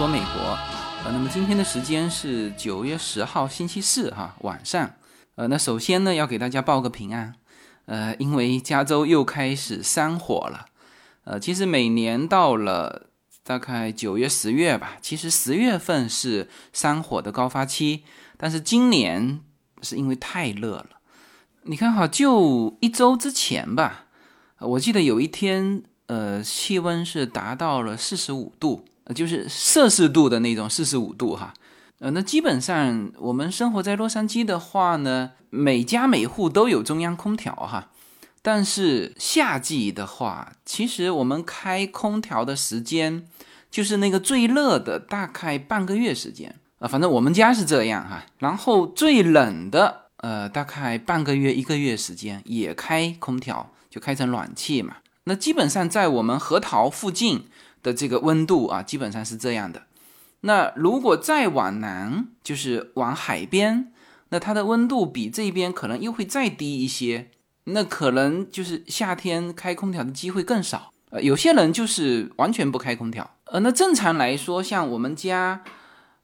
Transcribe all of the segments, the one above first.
说美国，呃，那么今天的时间是九月十号星期四哈晚上，呃，那首先呢要给大家报个平安，呃，因为加州又开始山火了，呃，其实每年到了大概九月十月吧，其实十月份是山火的高发期，但是今年是因为太热了，你看哈，就一周之前吧，我记得有一天，呃，气温是达到了四十五度。就是摄氏度的那种四十五度哈，呃，那基本上我们生活在洛杉矶的话呢，每家每户都有中央空调哈，但是夏季的话，其实我们开空调的时间就是那个最热的大概半个月时间。啊，反正我们家是这样哈，然后最冷的呃大概半个月一个月时间也开空调，就开成暖气嘛，那基本上在我们核桃附近。的这个温度啊，基本上是这样的。那如果再往南，就是往海边，那它的温度比这边可能又会再低一些。那可能就是夏天开空调的机会更少。呃，有些人就是完全不开空调。呃，那正常来说，像我们家，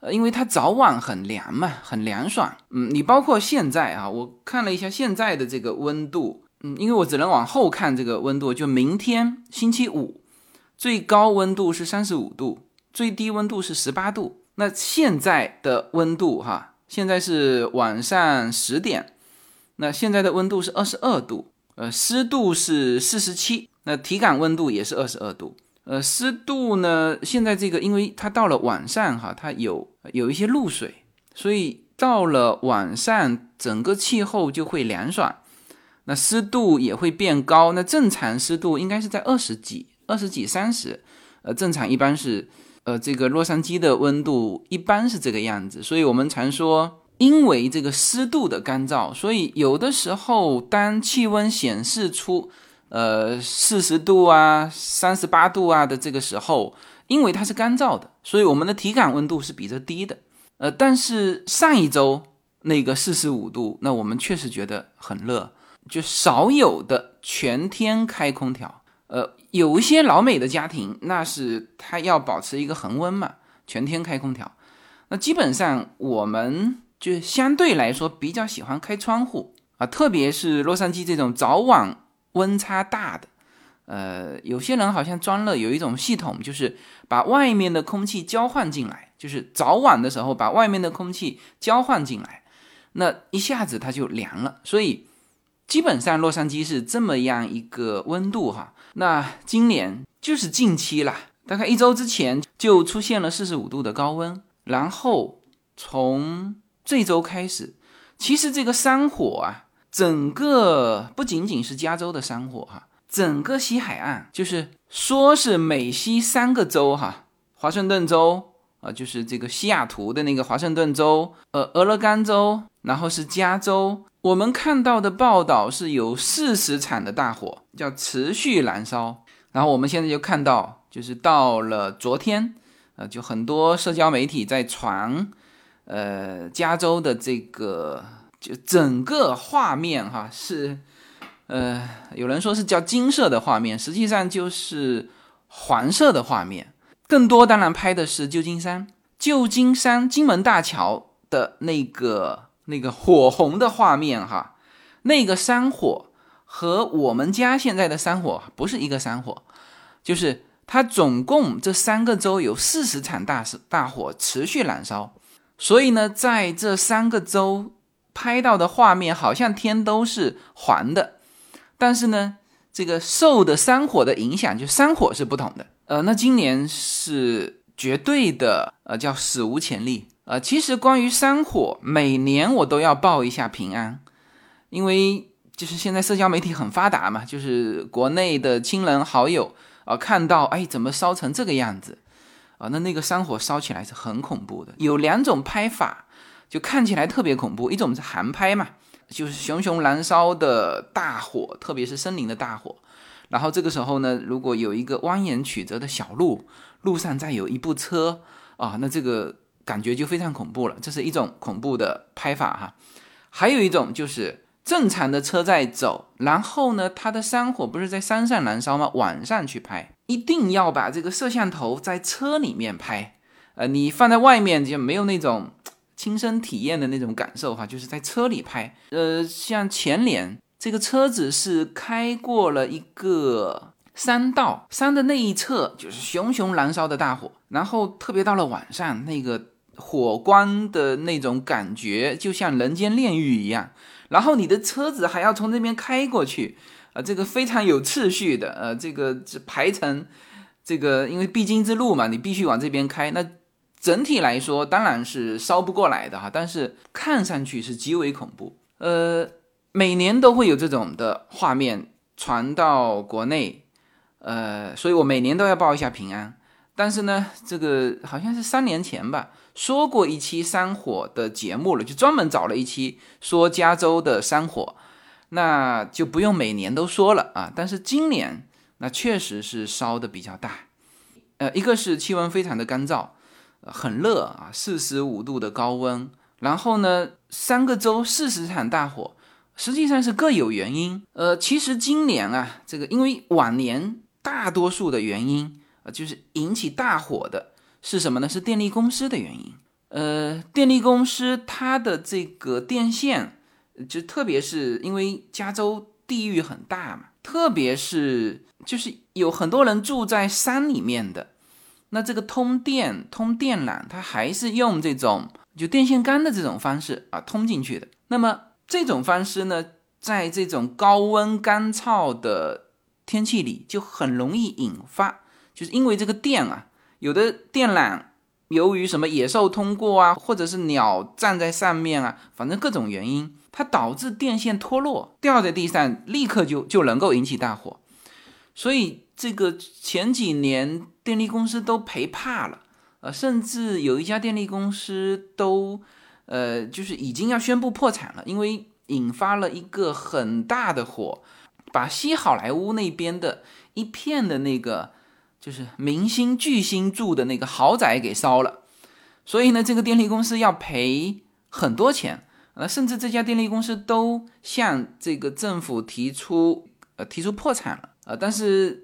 呃，因为它早晚很凉嘛，很凉爽。嗯，你包括现在啊，我看了一下现在的这个温度，嗯，因为我只能往后看这个温度，就明天星期五。最高温度是三十五度，最低温度是十八度。那现在的温度哈，现在是晚上十点，那现在的温度是二十二度，呃，湿度是四十七，那体感温度也是二十二度。呃，湿度呢，现在这个因为它到了晚上哈，它有有一些露水，所以到了晚上整个气候就会凉爽，那湿度也会变高。那正常湿度应该是在二十几。二十几、三十，呃，正常一般是，呃，这个洛杉矶的温度一般是这个样子，所以我们常说，因为这个湿度的干燥，所以有的时候当气温显示出，呃，四十度啊、三十八度啊的这个时候，因为它是干燥的，所以我们的体感温度是比这低的，呃，但是上一周那个四十五度，那我们确实觉得很热，就少有的全天开空调。呃，有一些老美的家庭，那是他要保持一个恒温嘛，全天开空调。那基本上我们就相对来说比较喜欢开窗户啊，特别是洛杉矶这种早晚温差大的。呃，有些人好像装了有一种系统，就是把外面的空气交换进来，就是早晚的时候把外面的空气交换进来，那一下子它就凉了。所以基本上洛杉矶是这么样一个温度哈。那今年就是近期了，大概一周之前就出现了四十五度的高温，然后从这周开始，其实这个山火啊，整个不仅仅是加州的山火哈，整个西海岸就是说是美西三个州哈，华盛顿州啊，就是这个西雅图的那个华盛顿州，呃，俄勒冈州，然后是加州。我们看到的报道是有四十场的大火，叫持续燃烧。然后我们现在就看到，就是到了昨天，呃，就很多社交媒体在传，呃，加州的这个就整个画面哈是，呃，有人说是叫金色的画面，实际上就是黄色的画面。更多当然拍的是旧金山，旧金山金门大桥的那个。那个火红的画面哈，那个山火和我们家现在的山火不是一个山火，就是它总共这三个州有四十场大大火持续燃烧，所以呢，在这三个州拍到的画面好像天都是黄的，但是呢，这个受的山火的影响，就山火是不同的。呃，那今年是绝对的，呃，叫史无前例。呃，其实关于山火，每年我都要报一下平安，因为就是现在社交媒体很发达嘛，就是国内的亲人好友啊，看到哎怎么烧成这个样子啊，那那个山火烧起来是很恐怖的。有两种拍法，就看起来特别恐怖，一种是航拍嘛，就是熊熊燃烧的大火，特别是森林的大火，然后这个时候呢，如果有一个蜿蜒曲折的小路，路上再有一部车啊，那这个。感觉就非常恐怖了，这是一种恐怖的拍法哈。还有一种就是正常的车在走，然后呢，它的山火不是在山上燃烧吗？晚上去拍，一定要把这个摄像头在车里面拍，呃，你放在外面就没有那种亲身体验的那种感受哈，就是在车里拍。呃，像前脸这个车子是开过了一个山道，山的那一侧就是熊熊燃烧的大火，然后特别到了晚上，那个火光的那种感觉就像人间炼狱一样，然后你的车子还要从那边开过去，啊，这个非常有次序的，呃，这个排成这个，因为必经之路嘛，你必须往这边开，那。整体来说当然是烧不过来的哈，但是看上去是极为恐怖。呃，每年都会有这种的画面传到国内，呃，所以我每年都要报一下平安。但是呢，这个好像是三年前吧，说过一期山火的节目了，就专门找了一期说加州的山火，那就不用每年都说了啊。但是今年那确实是烧的比较大，呃，一个是气温非常的干燥。很热啊，四十五度的高温，然后呢，三个州四十场大火，实际上是各有原因。呃，其实今年啊，这个因为往年大多数的原因，呃，就是引起大火的是什么呢？是电力公司的原因。呃，电力公司它的这个电线，就特别是因为加州地域很大嘛，特别是就是有很多人住在山里面的。那这个通电通电缆，它还是用这种就电线杆的这种方式啊通进去的。那么这种方式呢，在这种高温干燥的天气里，就很容易引发，就是因为这个电啊，有的电缆由于什么野兽通过啊，或者是鸟站在上面啊，反正各种原因，它导致电线脱落掉在地上，立刻就就能够引起大火。所以这个前几年。电力公司都赔怕了，呃，甚至有一家电力公司都，呃，就是已经要宣布破产了，因为引发了一个很大的火，把西好莱坞那边的一片的那个就是明星巨星住的那个豪宅给烧了，所以呢，这个电力公司要赔很多钱，呃，甚至这家电力公司都向这个政府提出，呃，提出破产了，呃，但是。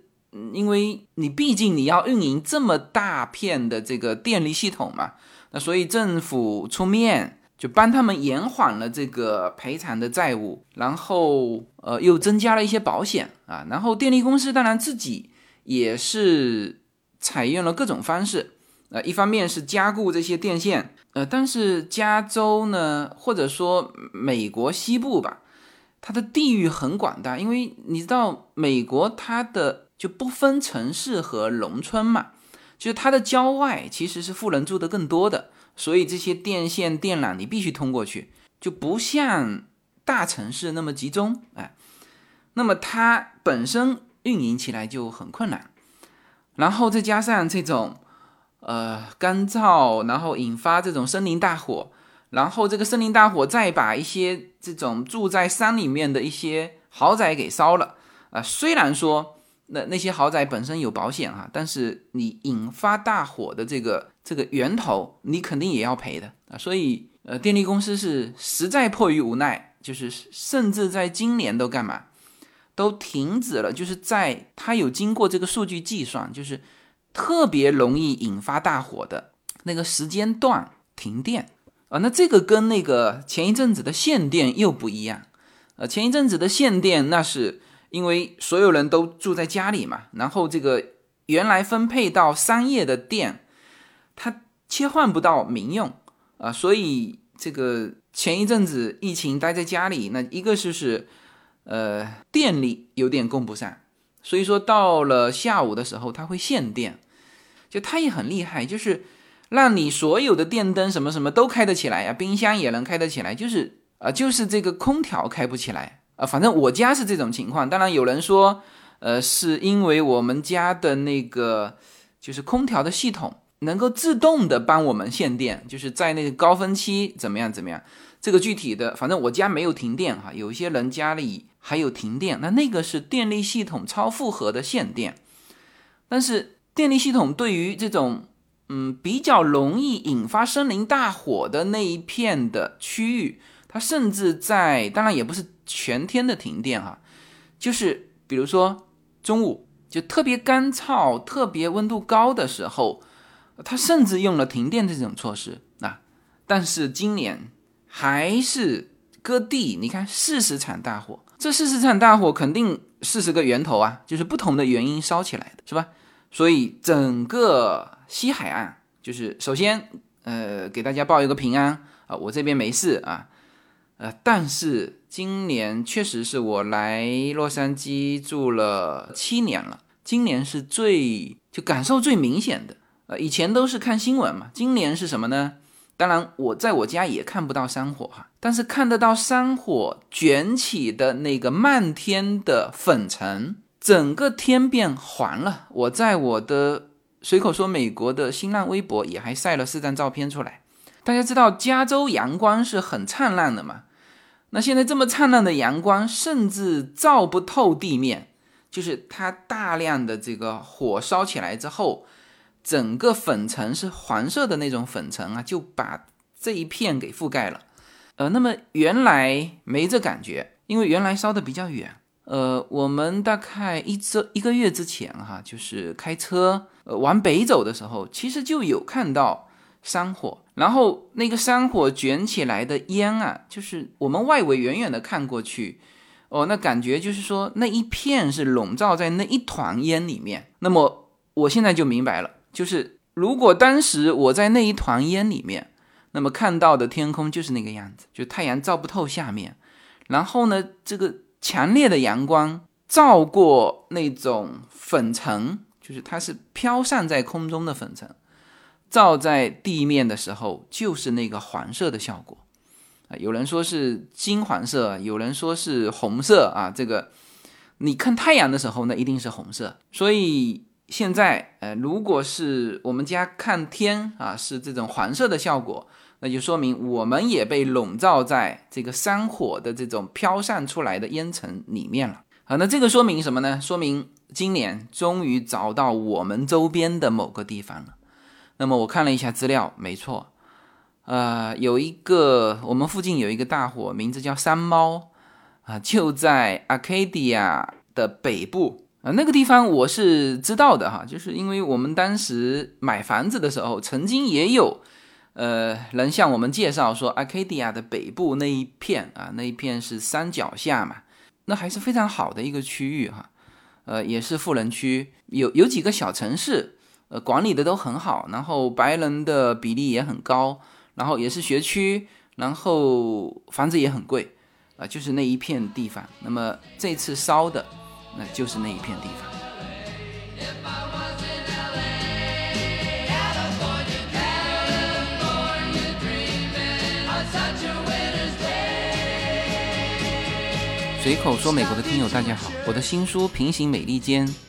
因为你毕竟你要运营这么大片的这个电力系统嘛，那所以政府出面就帮他们延缓了这个赔偿的债务，然后呃又增加了一些保险啊，然后电力公司当然自己也是采用了各种方式，呃一方面是加固这些电线，呃但是加州呢或者说美国西部吧，它的地域很广大，因为你知道美国它的。就不分城市和农村嘛，就是它的郊外其实是富人住的更多的，所以这些电线电缆你必须通过去，就不像大城市那么集中，哎，那么它本身运营起来就很困难，然后再加上这种呃干燥，然后引发这种森林大火，然后这个森林大火再把一些这种住在山里面的一些豪宅给烧了啊，虽然说。那那些豪宅本身有保险哈，但是你引发大火的这个这个源头，你肯定也要赔的啊。所以呃，电力公司是实在迫于无奈，就是甚至在今年都干嘛，都停止了。就是在它有经过这个数据计算，就是特别容易引发大火的那个时间段停电啊。那这个跟那个前一阵子的限电又不一样，呃，前一阵子的限电那是。因为所有人都住在家里嘛，然后这个原来分配到商业的电，它切换不到民用啊，所以这个前一阵子疫情待在家里，那一个是是呃电力有点供不上，所以说到了下午的时候它会限电，就它也很厉害，就是让你所有的电灯什么什么都开得起来呀，冰箱也能开得起来，就是啊就是这个空调开不起来。啊，反正我家是这种情况。当然有人说，呃，是因为我们家的那个就是空调的系统能够自动的帮我们限电，就是在那个高峰期怎么样怎么样。这个具体的，反正我家没有停电哈。有一些人家里还有停电，那那个是电力系统超负荷的限电。但是电力系统对于这种嗯比较容易引发森林大火的那一片的区域，它甚至在当然也不是。全天的停电哈，就是比如说中午就特别干燥、特别温度高的时候，他甚至用了停电这种措施啊。但是今年还是各地，你看四十场大火，这四十场大火肯定四十个源头啊，就是不同的原因烧起来的，是吧？所以整个西海岸，就是首先呃给大家报一个平安啊，我这边没事啊，呃，但是今年确实是我来洛杉矶住了七年了，今年是最就感受最明显的，呃，以前都是看新闻嘛，今年是什么呢？当然，我在我家也看不到山火哈，但是看得到山火卷起的那个漫天的粉尘，整个天变黄了。我在我的随口说美国的新浪微博也还晒了四张照片出来。大家知道加州阳光是很灿烂的嘛？那现在这么灿烂的阳光，甚至照不透地面，就是它大量的这个火烧起来之后。整个粉尘是黄色的那种粉尘啊，就把这一片给覆盖了。呃，那么原来没这感觉，因为原来烧的比较远。呃，我们大概一周一个月之前哈，就是开车呃往北走的时候，其实就有看到山火，然后那个山火卷起来的烟啊，就是我们外围远远的看过去，哦，那感觉就是说那一片是笼罩在那一团烟里面。那么我现在就明白了。就是如果当时我在那一团烟里面，那么看到的天空就是那个样子，就太阳照不透下面，然后呢，这个强烈的阳光照过那种粉尘，就是它是飘散在空中的粉尘，照在地面的时候就是那个黄色的效果啊。有人说是金黄色，有人说是红色啊。这个你看太阳的时候，那一定是红色，所以。现在，呃，如果是我们家看天啊，是这种黄色的效果，那就说明我们也被笼罩在这个山火的这种飘散出来的烟尘里面了。好，那这个说明什么呢？说明今年终于找到我们周边的某个地方了。那么我看了一下资料，没错，呃，有一个我们附近有一个大火，名字叫山猫啊，就在 Arcadia 的北部。啊，那个地方我是知道的哈，就是因为我们当时买房子的时候，曾经也有，呃，人向我们介绍说，Arcadia 的北部那一片啊，那一片是山脚下嘛，那还是非常好的一个区域哈，呃，也是富人区，有有几个小城市，呃，管理的都很好，然后白人的比例也很高，然后也是学区，然后房子也很贵，啊，就是那一片地方。那么这次烧的。那就是那一片地方。随口说，美国的听友大家好，我的新书《平行美利坚》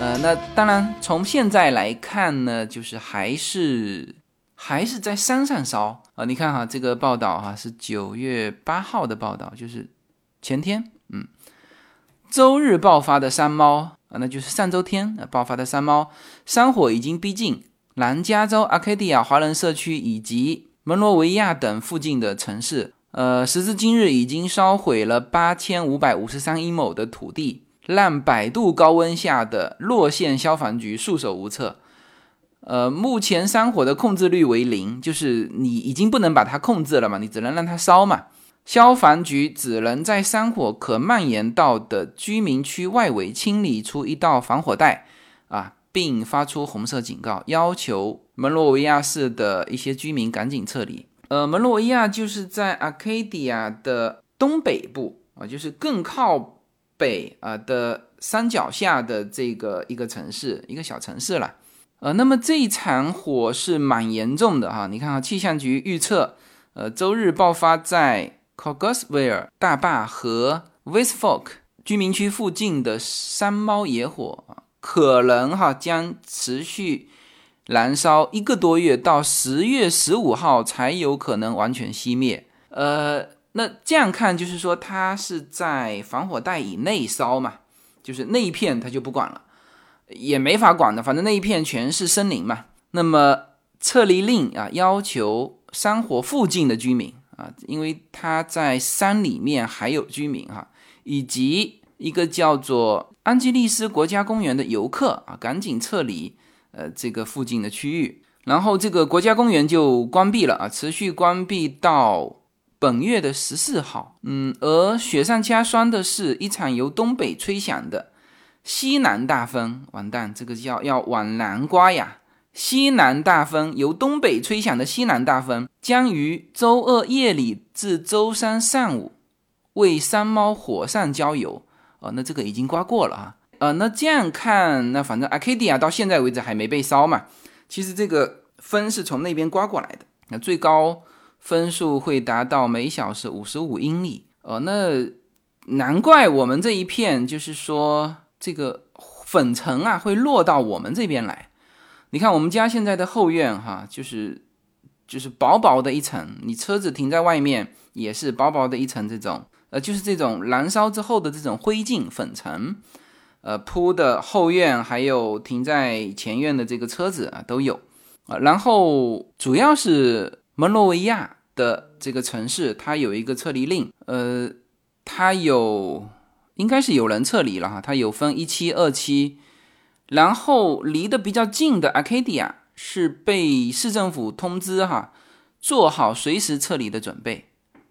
呃，那当然，从现在来看呢，就是还是还是在山上烧啊。你看哈，这个报道哈是九月八号的报道，就是前天，嗯，周日爆发的山猫啊，那就是上周天爆发的山猫，山火已经逼近南加州阿卡迪亚华人社区以及门罗维亚等附近的城市。呃，时至今日，已经烧毁了八千五百五十三英亩的土地。让百度高温下的洛县消防局束手无策。呃，目前山火的控制率为零，就是你已经不能把它控制了嘛，你只能让它烧嘛。消防局只能在山火可蔓延到的居民区外围清理出一道防火带啊，并发出红色警告，要求门罗维亚市的一些居民赶紧撤离。呃，门罗维亚就是在 Arcadia 的东北部啊，就是更靠。北啊的山脚下的这个一个城市，一个小城市了，呃，那么这一场火是蛮严重的哈。你看啊，气象局预测，呃，周日爆发在 c o g a s v i l e 大坝和 Westfork 居民区附近的山猫野火，可能哈将持续燃烧一个多月，到十月十五号才有可能完全熄灭。呃，那这样看就是说它是在防火带以内烧嘛，就是那一片它就不管了，也没法管的，反正那一片全是森林嘛。那么撤离令啊，要求山火附近的居民啊，因为他在山里面还有居民哈，以及一个叫做安吉利斯国家公园的游客啊，赶紧撤离呃这个附近的区域，然后这个国家公园就关闭了啊，持续关闭到本月的十四号。嗯，而雪上加霜的是一场由东北吹响的西南大风，完蛋，这个叫要往南刮呀。西南大风由东北吹响的西南大风，将于周二夜里至周三上午为山猫火上浇油。哦，那这个已经刮过了啊。呃，那这样看，那反正阿卡迪亚到现在为止还没被烧嘛。其实这个风是从那边刮过来的，那最高分数会达到每小时五十五英里。哦，那难怪我们这一片就是说这个粉尘啊会落到我们这边来。你看我们家现在的后院哈，就是就是薄薄的一层，你车子停在外面也是薄薄的一层，这种呃就是这种燃烧之后的这种灰烬粉尘，呃铺的后院还有停在前院的这个车子啊都有啊。然后主要是蒙罗维亚的这个城市，它有一个撤离令，呃，它有应该是有人撤离了哈，它有分一期、二期。然后离得比较近的 Arcadia 是被市政府通知哈，做好随时撤离的准备。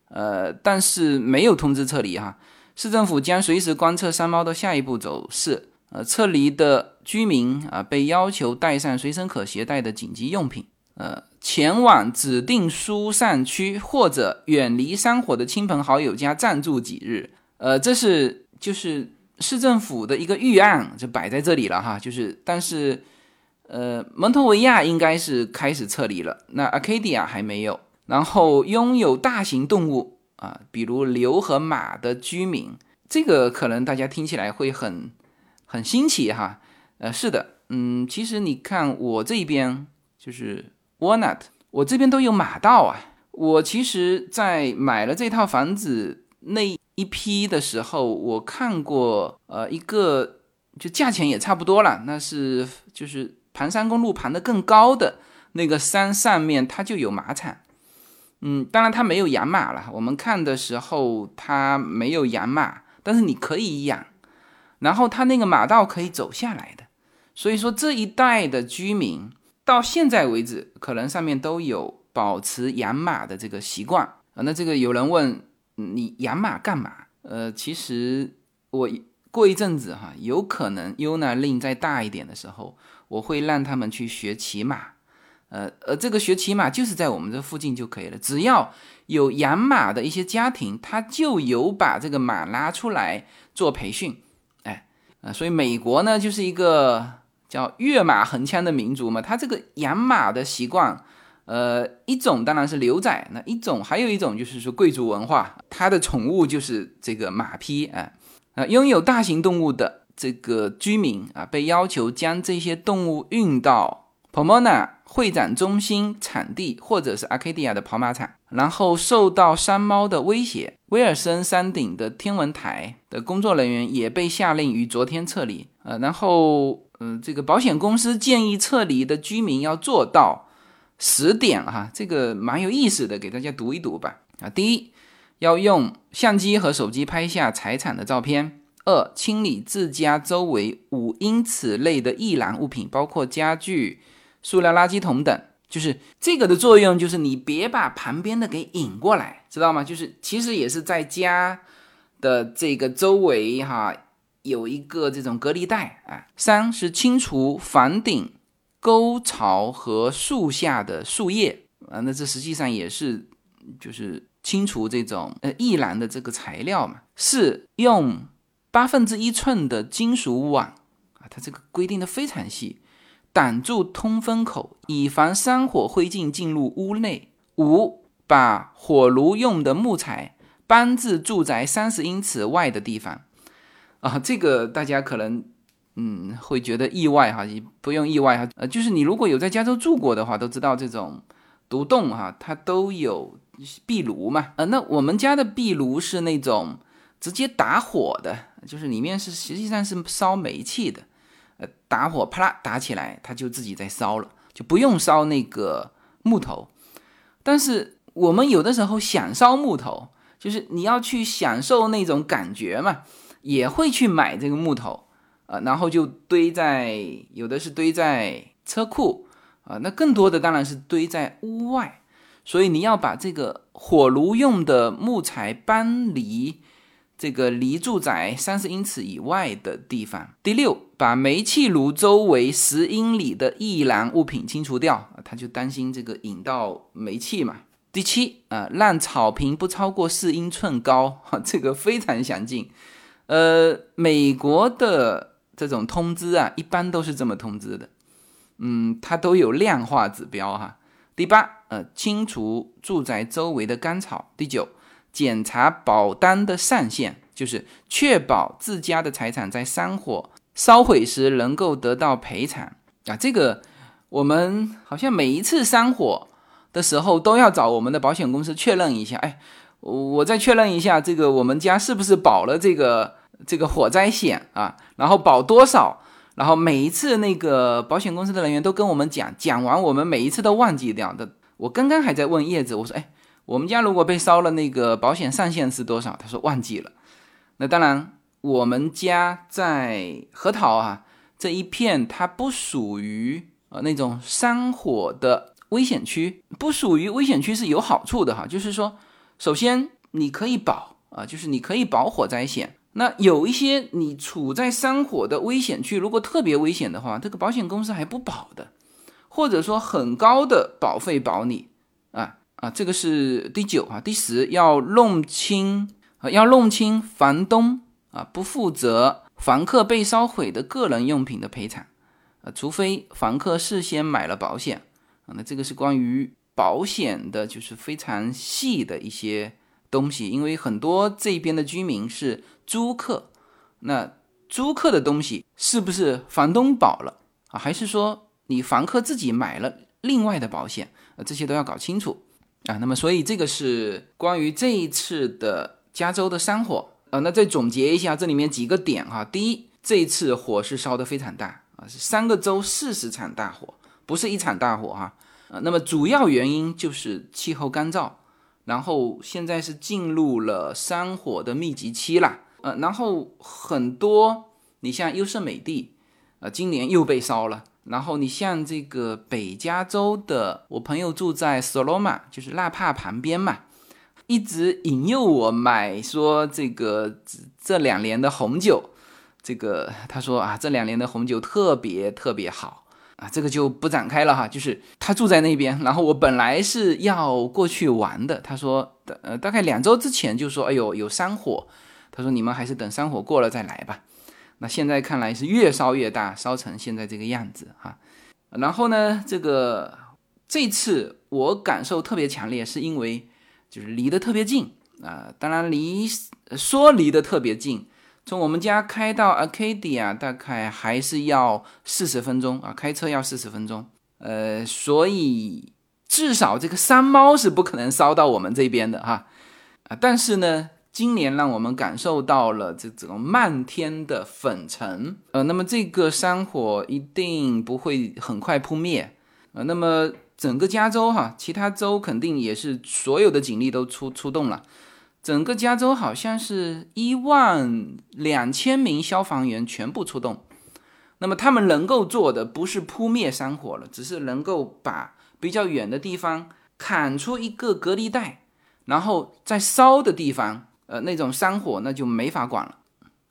呃，但是没有通知撤离哈，市政府将随时观测山猫的下一步走势。呃，撤离的居民啊，被要求带上随身可携带的紧急用品，呃，前往指定疏散区或者远离山火的亲朋好友家暂住几日。呃，这是就是。市政府的一个预案就摆在这里了哈，就是，但是，呃，蒙托维亚应该是开始撤离了，那阿卡迪亚还没有。然后拥有大型动物啊，比如牛和马的居民，这个可能大家听起来会很很新奇哈。呃，是的，嗯，其实你看我这边就是 Walnut，我这边都有马道啊。我其实，在买了这套房子那。一批的时候，我看过，呃，一个就价钱也差不多了，那是就是盘山公路盘的更高的那个山上面，它就有马场，嗯，当然它没有养马了。我们看的时候，它没有养马，但是你可以养，然后它那个马道可以走下来的，所以说这一带的居民到现在为止，可能上面都有保持养马的这个习惯啊。那这个有人问。你养马干嘛？呃，其实我过一阵子哈，有可能 UNA 令再大一点的时候，我会让他们去学骑马。呃呃，这个学骑马就是在我们这附近就可以了，只要有养马的一些家庭，他就有把这个马拉出来做培训。哎，啊，所以美国呢就是一个叫跃马横枪的民族嘛，他这个养马的习惯。呃，一种当然是牛仔，那一种还有一种就是说贵族文化，他的宠物就是这个马匹啊啊，拥有大型动物的这个居民啊，被要求将这些动物运到 Pomona 会展中心场地或者是 Arcadia 的跑马场，然后受到山猫的威胁，威尔森山顶的天文台的工作人员也被下令于昨天撤离。呃，然后嗯，这个保险公司建议撤离的居民要做到。十点哈，这个蛮有意思的，给大家读一读吧。啊，第一，要用相机和手机拍下财产的照片；二，清理自家周围五英尺内的易燃物品，包括家具、塑料垃圾桶等。就是这个的作用，就是你别把旁边的给引过来，知道吗？就是其实也是在家的这个周围哈，有一个这种隔离带啊。三是清除房顶。沟槽和树下的树叶啊，那这实际上也是就是清除这种呃易燃的这个材料嘛。是用八分之一寸的金属网啊，它这个规定的非常细，挡住通风口，以防山火灰烬进入屋内。五，把火炉用的木材搬至住宅三十英尺外的地方啊，这个大家可能。嗯，会觉得意外哈，不用意外哈，呃，就是你如果有在加州住过的话，都知道这种独栋哈，它都有壁炉嘛，呃，那我们家的壁炉是那种直接打火的，就是里面是实际上是烧煤气的，呃，打火啪啦打起来，它就自己在烧了，就不用烧那个木头。但是我们有的时候想烧木头，就是你要去享受那种感觉嘛，也会去买这个木头。啊，然后就堆在有的是堆在车库啊，那更多的当然是堆在屋外，所以你要把这个火炉用的木材搬离这个离住宅三十英尺以外的地方。第六，把煤气炉周围十英里的易燃物品清除掉，他就担心这个引到煤气嘛。第七啊，让草坪不超过四英寸高，哈，这个非常详尽。呃，美国的。这种通知啊，一般都是这么通知的，嗯，它都有量化指标哈。第八，呃，清除住宅周围的干草。第九，检查保单的上限，就是确保自家的财产在山火烧毁时能够得到赔偿啊。这个我们好像每一次山火的时候都要找我们的保险公司确认一下，哎，我再确认一下，这个我们家是不是保了这个。这个火灾险啊，然后保多少？然后每一次那个保险公司的人员都跟我们讲，讲完我们每一次都忘记掉的。我刚刚还在问叶子，我说：“哎，我们家如果被烧了，那个保险上限是多少？”他说忘记了。那当然，我们家在核桃啊这一片，它不属于呃那种山火的危险区，不属于危险区是有好处的哈，就是说，首先你可以保啊，就是你可以保火灾险。那有一些你处在山火的危险区，如果特别危险的话，这个保险公司还不保的，或者说很高的保费保你啊啊，这个是第九啊，第十要弄清啊，要弄清房东啊不负责房客被烧毁的个人用品的赔偿啊，除非房客事先买了保险啊，那这个是关于保险的，就是非常细的一些东西，因为很多这边的居民是。租客，那租客的东西是不是房东保了啊？还是说你房客自己买了另外的保险？啊，这些都要搞清楚啊。那么，所以这个是关于这一次的加州的山火啊。那再总结一下这里面几个点哈。第一，这一次火是烧得非常大啊，是三个州四十场大火，不是一场大火哈。啊，那么主要原因就是气候干燥，然后现在是进入了山火的密集期了。呃，然后很多，你像优胜美地，呃，今年又被烧了。然后你像这个北加州的，我朋友住在 Soloma，就是纳帕旁边嘛，一直引诱我买，说这个这两年的红酒，这个他说啊，这两年的红酒特别特别好啊，这个就不展开了哈。就是他住在那边，然后我本来是要过去玩的，他说，呃，大概两周之前就说，哎呦，有山火。他说：“你们还是等山火过了再来吧。”那现在看来是越烧越大，烧成现在这个样子哈。然后呢，这个这次我感受特别强烈，是因为就是离得特别近啊。当然离说离得特别近，从我们家开到 Arcadia 大概还是要四十分钟啊，开车要四十分钟。呃，所以至少这个山猫是不可能烧到我们这边的哈。啊，但是呢。今年让我们感受到了这种漫天的粉尘，呃，那么这个山火一定不会很快扑灭，呃，那么整个加州哈，其他州肯定也是所有的警力都出出动了，整个加州好像是一万两千名消防员全部出动，那么他们能够做的不是扑灭山火了，只是能够把比较远的地方砍出一个隔离带，然后在烧的地方。呃，那种山火那就没法管了，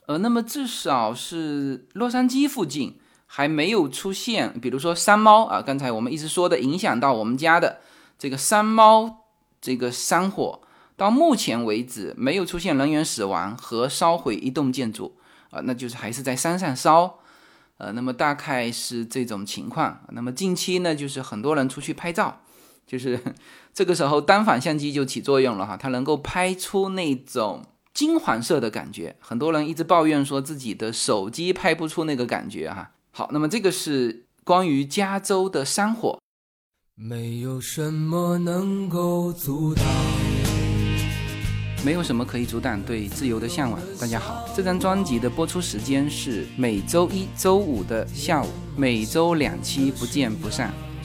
呃，那么至少是洛杉矶附近还没有出现，比如说山猫啊，刚才我们一直说的影响到我们家的这个山猫这个山火，到目前为止没有出现人员死亡和烧毁一栋建筑啊，那就是还是在山上烧，呃，那么大概是这种情况。那么近期呢，就是很多人出去拍照。就是这个时候，单反相机就起作用了哈，它能够拍出那种金黄色的感觉。很多人一直抱怨说自己的手机拍不出那个感觉哈。好，那么这个是关于加州的山火。没有什么能够阻挡，没有什么可以阻挡对自由的向往。大家好，这张专辑的播出时间是每周一周五的下午，每周两期，不见不散。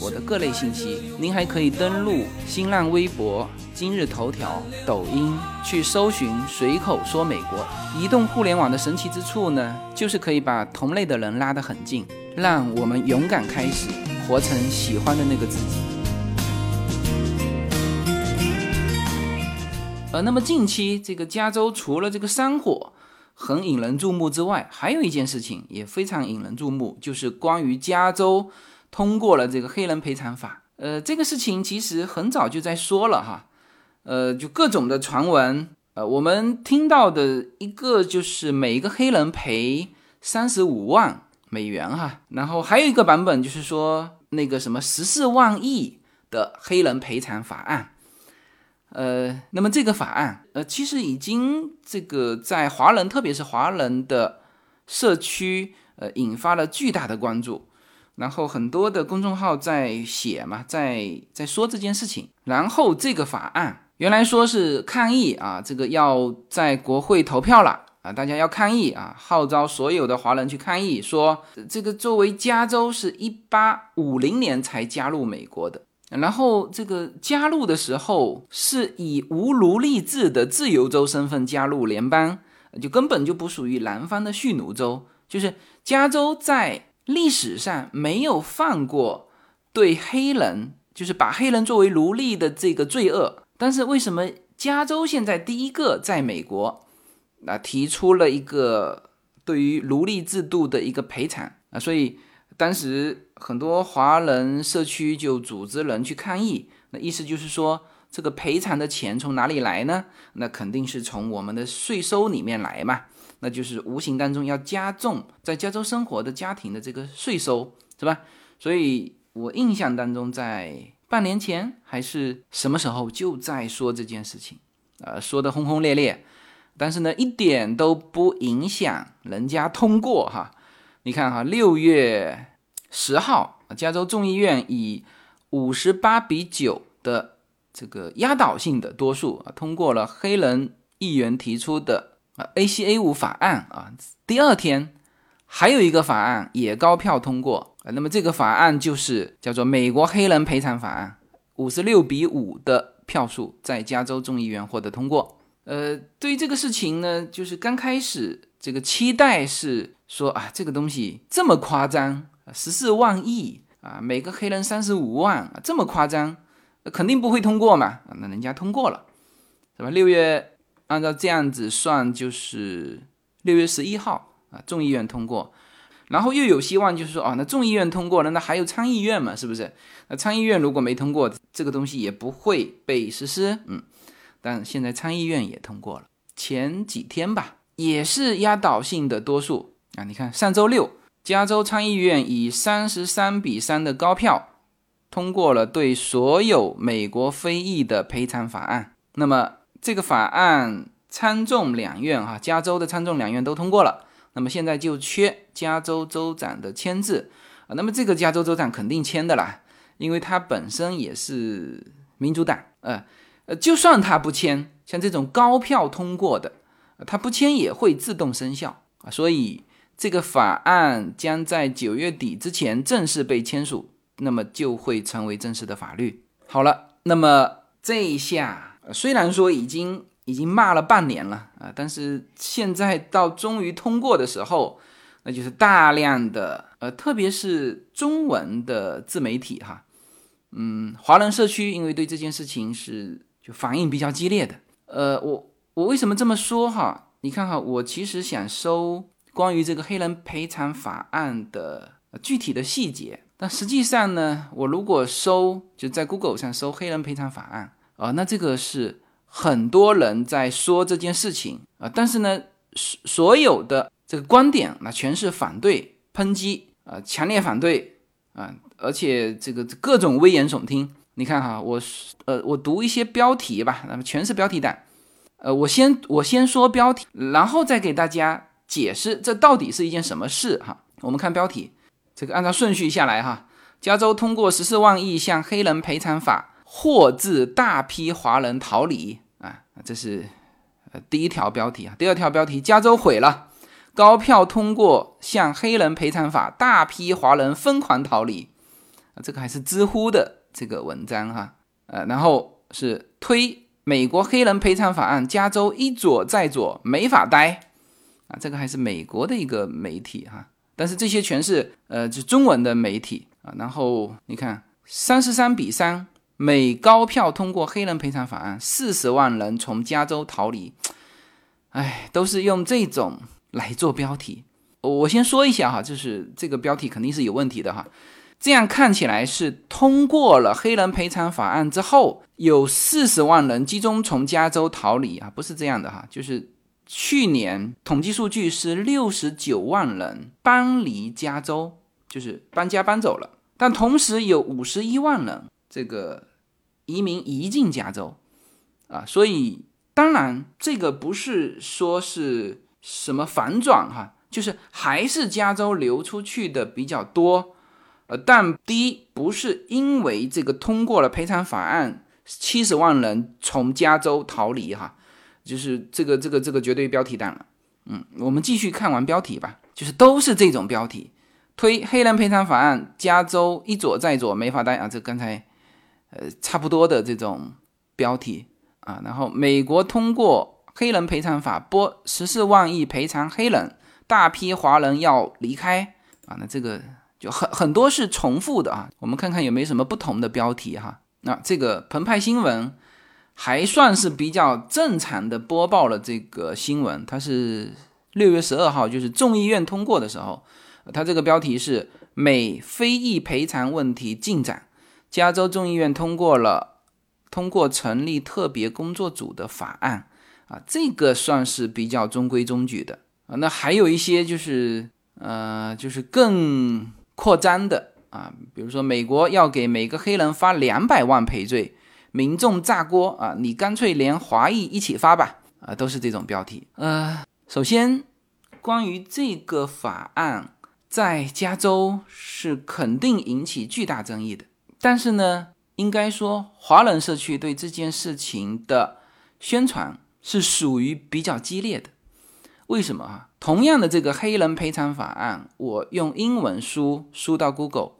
我的各类信息，您还可以登录新浪微博、今日头条、抖音去搜寻随口说美国。移动互联网的神奇之处呢，就是可以把同类的人拉得很近，让我们勇敢开始，活成喜欢的那个自己。呃，那么近期这个加州除了这个山火很引人注目之外，还有一件事情也非常引人注目，就是关于加州通过了这个黑人赔偿法。呃，这个事情其实很早就在说了哈，呃，就各种的传闻，呃，我们听到的一个就是每一个黑人赔三十五万美元哈，然后还有一个版本就是说那个什么十四万亿的黑人赔偿法案。呃，那么这个法案，呃，其实已经这个在华人，特别是华人的社区，呃，引发了巨大的关注。然后很多的公众号在写嘛，在在说这件事情。然后这个法案原来说是抗议啊，这个要在国会投票了啊，大家要抗议啊，号召所有的华人去抗议，说这个作为加州是一八五零年才加入美国的。然后这个加入的时候是以无奴隶制的自由州身份加入联邦，就根本就不属于南方的蓄奴州。就是加州在历史上没有犯过对黑人，就是把黑人作为奴隶的这个罪恶。但是为什么加州现在第一个在美国啊提出了一个对于奴隶制度的一个赔偿啊？所以。当时很多华人社区就组织人去抗议，那意思就是说，这个赔偿的钱从哪里来呢？那肯定是从我们的税收里面来嘛，那就是无形当中要加重在加州生活的家庭的这个税收，是吧？所以我印象当中，在半年前还是什么时候就在说这件事情，呃，说的轰轰烈烈，但是呢，一点都不影响人家通过哈。你看哈，六月十号，加州众议院以五十八比九的这个压倒性的多数啊，通过了黑人议员提出的啊 ACA 五法案啊。第二天，还有一个法案也高票通过啊。那么这个法案就是叫做美国黑人赔偿法案，五十六比五的票数在加州众议院获得通过。呃，对于这个事情呢，就是刚开始这个期待是。说啊，这个东西这么夸张，十四万亿啊，每个黑人三十五万，这么夸张，肯定不会通过嘛。那人家通过了，是吧？六月按照这样子算，就是六月十一号啊，众议院通过，然后又有希望，就是说啊，那众议院通过了，那还有参议院嘛，是不是？那参议院如果没通过，这个东西也不会被实施。嗯，但现在参议院也通过了，前几天吧，也是压倒性的多数。啊，你看，上周六，加州参议院以三十三比三的高票通过了对所有美国非裔的赔偿法案。那么，这个法案参众两院，哈，加州的参众两院都通过了。那么现在就缺加州州长的签字啊。那么这个加州州长肯定签的啦，因为他本身也是民主党。呃呃，就算他不签，像这种高票通过的，他不签也会自动生效啊。所以。这个法案将在九月底之前正式被签署，那么就会成为正式的法律。好了，那么这一下虽然说已经已经骂了半年了啊，但是现在到终于通过的时候，那就是大量的呃，特别是中文的自媒体哈，嗯，华人社区因为对这件事情是就反应比较激烈的。呃，我我为什么这么说哈？你看哈，我其实想收关于这个黑人赔偿法案的具体的细节，但实际上呢，我如果搜就在 Google 上搜黑人赔偿法案啊，那这个是很多人在说这件事情啊，但是呢，所所有的这个观点那全是反对。抨击啊，强烈反对啊，而且这个各种危言耸听。你看哈，我呃，我读一些标题吧，那么全是标题党。呃，我先我先说标题，然后再给大家解释这到底是一件什么事哈。我们看标题，这个按照顺序下来哈。加州通过十四万亿向黑人赔偿法，获致大批华人逃离啊，这是呃第一条标题啊。第二条标题，加州毁了。高票通过向黑人赔偿法，大批华人疯狂逃离啊！这个还是知乎的这个文章哈，呃，然后是推美国黑人赔偿法案，加州一左再左没法待啊！这个还是美国的一个媒体哈，但是这些全是呃就中文的媒体啊。然后你看三十三比三，美高票通过黑人赔偿法案，四十万人从加州逃离，哎，都是用这种。来做标题，我先说一下哈，就是这个标题肯定是有问题的哈。这样看起来是通过了黑人赔偿法案之后，有四十万人集中从加州逃离啊，不是这样的哈。就是去年统计数据是六十九万人搬离加州，就是搬家搬走了，但同时有五十一万人这个移民移进加州啊，所以当然这个不是说是。什么反转哈，就是还是加州流出去的比较多，呃，但第一不是因为这个通过了赔偿法案，七十万人从加州逃离哈，就是这个这个这个绝对标题党了。嗯，我们继续看完标题吧，就是都是这种标题，推黑人赔偿法案，加州一左再左没法待啊，这刚才呃差不多的这种标题啊，然后美国通过。黑人赔偿法拨十四万亿赔偿黑人，大批华人要离开啊！那这个就很很多是重复的啊。我们看看有没有什么不同的标题哈。那这个澎湃新闻还算是比较正常的播报了这个新闻。它是六月十二号，就是众议院通过的时候，它这个标题是美非裔赔偿问题进展，加州众议院通过了通过成立特别工作组的法案。啊，这个算是比较中规中矩的啊。那还有一些就是，呃，就是更扩张的啊，比如说美国要给每个黑人发两百万赔罪，民众炸锅啊，你干脆连华裔一起发吧啊，都是这种标题。呃，首先关于这个法案，在加州是肯定引起巨大争议的，但是呢，应该说华人社区对这件事情的宣传。是属于比较激烈的，为什么啊？同样的这个黑人赔偿法案，我用英文输输到 Google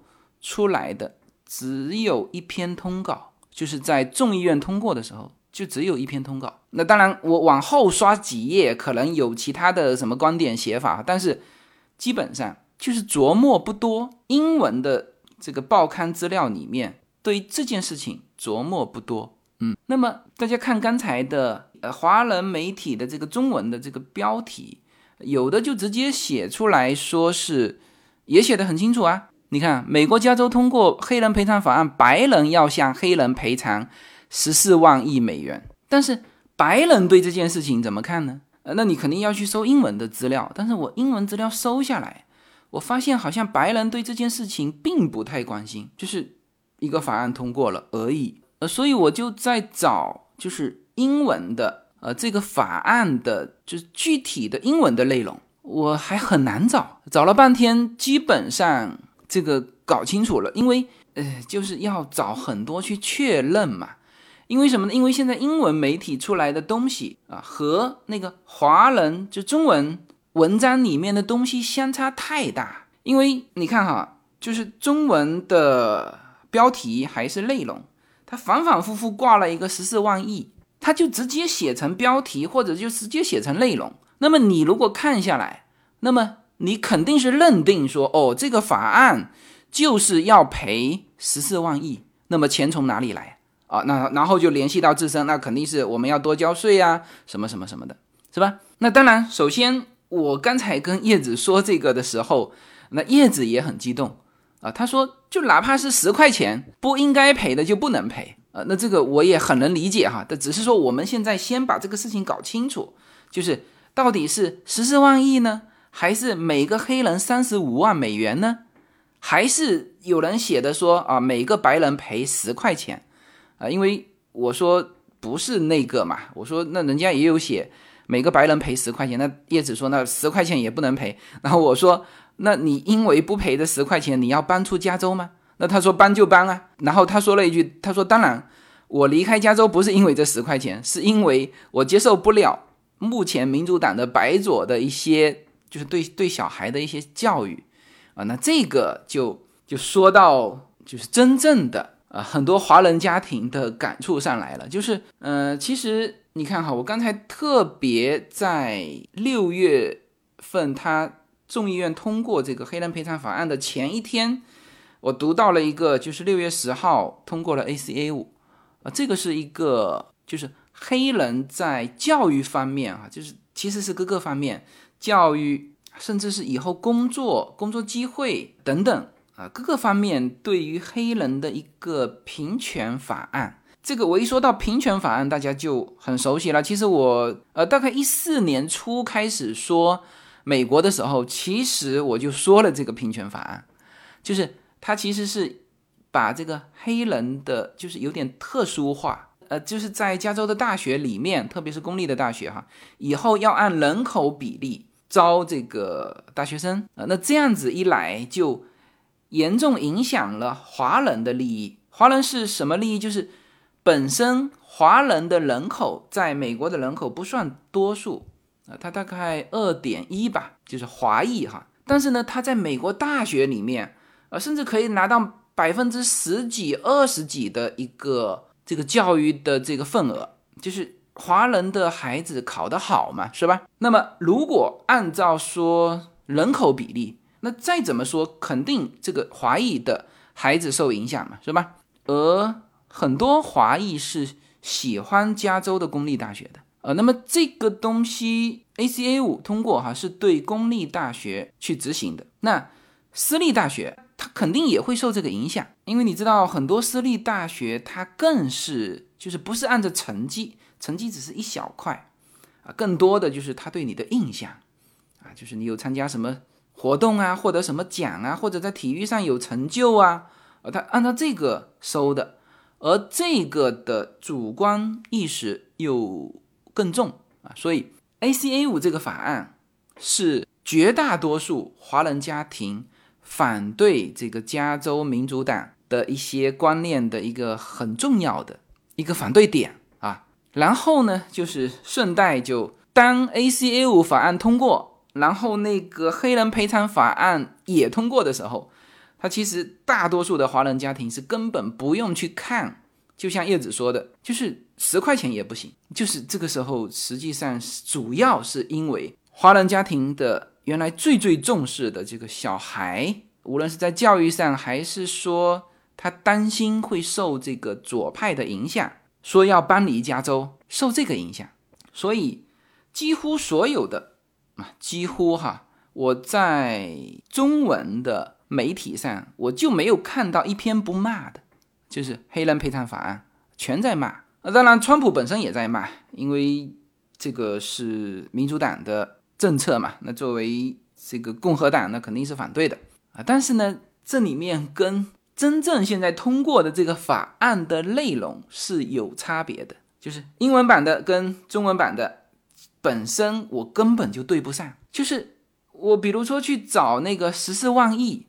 出来的只有一篇通稿，就是在众议院通过的时候就只有一篇通稿。那当然，我往后刷几页，可能有其他的什么观点写法，但是基本上就是琢磨不多。英文的这个报刊资料里面对这件事情琢磨不多。嗯，那么大家看刚才的。呃，华人媒体的这个中文的这个标题，有的就直接写出来说是，也写的很清楚啊。你看，美国加州通过黑人赔偿法案，白人要向黑人赔偿十四万亿美元。但是白人对这件事情怎么看呢？呃，那你肯定要去搜英文的资料。但是我英文资料搜下来，我发现好像白人对这件事情并不太关心，就是一个法案通过了而已。呃，所以我就在找，就是。英文的，呃，这个法案的，就是具体的英文的内容，我还很难找，找了半天，基本上这个搞清楚了，因为，呃，就是要找很多去确认嘛。因为什么呢？因为现在英文媒体出来的东西啊，和那个华人就中文文章里面的东西相差太大。因为你看哈，就是中文的标题还是内容，它反反复复挂了一个十四万亿。它就直接写成标题，或者就直接写成内容。那么你如果看下来，那么你肯定是认定说，哦，这个法案就是要赔十四万亿，那么钱从哪里来啊？那然后就联系到自身，那肯定是我们要多交税啊，什么什么什么的，是吧？那当然，首先我刚才跟叶子说这个的时候，那叶子也很激动啊，他说，就哪怕是十块钱不应该赔的就不能赔啊，那这个我也很能理解哈，但只是说我们现在先把这个事情搞清楚，就是到底是十四万亿呢？还是每个黑人三十五万美元呢？还是有人写的说啊，每个白人赔十块钱啊？因为我说不是那个嘛，我说那人家也有写每个白人赔十块钱。那叶子说那十块钱也不能赔。然后我说那你因为不赔这十块钱，你要搬出加州吗？那他说搬就搬啊。然后他说了一句，他说当然我离开加州不是因为这十块钱，是因为我接受不了目前民主党的白左的一些。就是对对小孩的一些教育，啊，那这个就就说到就是真正的呃很多华人家庭的感触上来了，就是呃其实你看哈，我刚才特别在六月份他众议院通过这个黑人赔偿法案的前一天，我读到了一个就是六月十号通过了 ACA 五，啊，这个是一个就是黑人在教育方面啊，就是其实是各个方面。教育，甚至是以后工作、工作机会等等啊，各个方面对于黑人的一个平权法案。这个我一说到平权法案，大家就很熟悉了。其实我呃，大概一四年初开始说美国的时候，其实我就说了这个平权法案，就是它其实是把这个黑人的就是有点特殊化。呃，就是在加州的大学里面，特别是公立的大学哈，以后要按人口比例。招这个大学生啊，那这样子一来就严重影响了华人的利益。华人是什么利益？就是本身华人的人口在美国的人口不算多数啊，他大概二点一吧，就是华裔哈。但是呢，他在美国大学里面啊，甚至可以拿到百分之十几、二十几的一个这个教育的这个份额，就是。华人的孩子考得好嘛，是吧？那么如果按照说人口比例，那再怎么说，肯定这个华裔的孩子受影响嘛，是吧？而很多华裔是喜欢加州的公立大学的，呃，那么这个东西 ACA 五通过哈，是对公立大学去执行的。那私立大学它肯定也会受这个影响，因为你知道很多私立大学它更是就是不是按照成绩。成绩只是一小块，啊，更多的就是他对你的印象，啊，就是你有参加什么活动啊，获得什么奖啊，或者在体育上有成就啊，呃，他按照这个收的，而这个的主观意识又更重啊，所以 ACA 五这个法案是绝大多数华人家庭反对这个加州民主党的一些观念的一个很重要的一个反对点啊。然后呢，就是顺带就当 ACA 五法案通过，然后那个黑人赔偿法案也通过的时候，他其实大多数的华人家庭是根本不用去看，就像叶子说的，就是十块钱也不行。就是这个时候，实际上主要是因为华人家庭的原来最最重视的这个小孩，无论是在教育上，还是说他担心会受这个左派的影响。说要搬离加州，受这个影响，所以几乎所有的啊，几乎哈，我在中文的媒体上，我就没有看到一篇不骂的，就是黑人赔偿法案全在骂。那当然，川普本身也在骂，因为这个是民主党的政策嘛。那作为这个共和党，那肯定是反对的啊。但是呢，这里面跟真正现在通过的这个法案的内容是有差别的，就是英文版的跟中文版的本身我根本就对不上。就是我比如说去找那个十四万亿，